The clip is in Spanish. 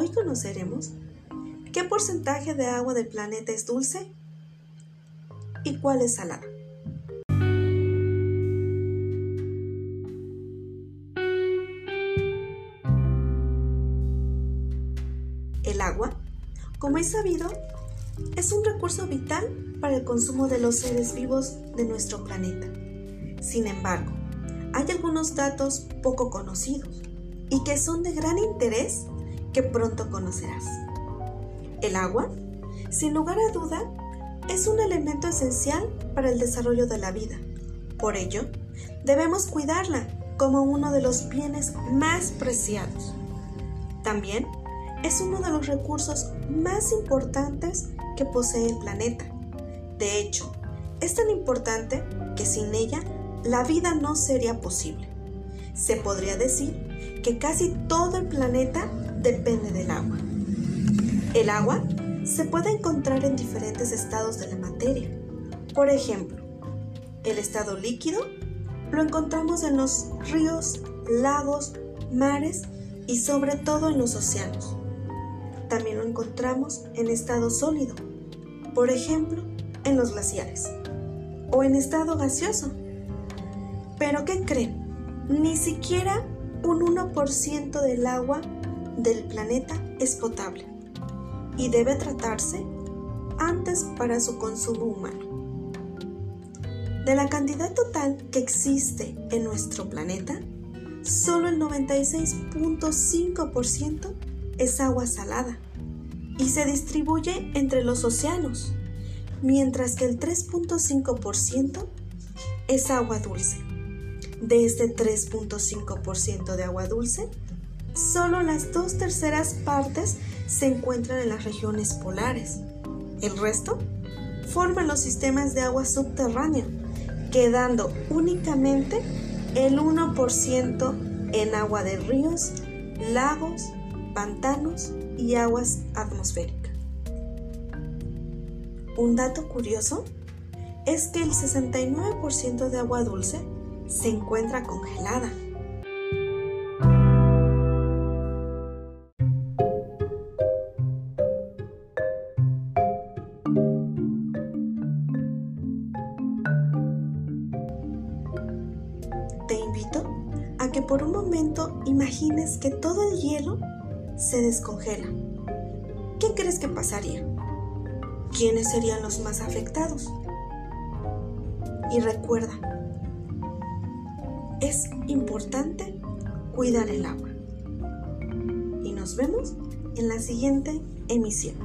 Hoy conoceremos qué porcentaje de agua del planeta es dulce y cuál es salada. El agua, como es sabido, es un recurso vital para el consumo de los seres vivos de nuestro planeta. Sin embargo, hay algunos datos poco conocidos y que son de gran interés que pronto conocerás. El agua, sin lugar a duda, es un elemento esencial para el desarrollo de la vida. Por ello, debemos cuidarla como uno de los bienes más preciados. También es uno de los recursos más importantes que posee el planeta. De hecho, es tan importante que sin ella la vida no sería posible. Se podría decir que casi todo el planeta depende del agua. El agua se puede encontrar en diferentes estados de la materia. Por ejemplo, el estado líquido lo encontramos en los ríos, lagos, mares y sobre todo en los océanos. También lo encontramos en estado sólido, por ejemplo, en los glaciares, o en estado gaseoso. Pero ¿qué creen? Ni siquiera un 1% del agua del planeta es potable y debe tratarse antes para su consumo humano. De la cantidad total que existe en nuestro planeta, solo el 96.5% es agua salada y se distribuye entre los océanos, mientras que el 3.5% es agua dulce. De este 3.5% de agua dulce, solo las dos terceras partes se encuentran en las regiones polares. El resto forman los sistemas de agua subterránea, quedando únicamente el 1% en agua de ríos, lagos, pantanos y aguas atmosféricas. Un dato curioso es que el 69% de agua dulce se encuentra congelada. Que por un momento imagines que todo el hielo se descongela. ¿Qué crees que pasaría? ¿Quiénes serían los más afectados? Y recuerda, es importante cuidar el agua. Y nos vemos en la siguiente emisión.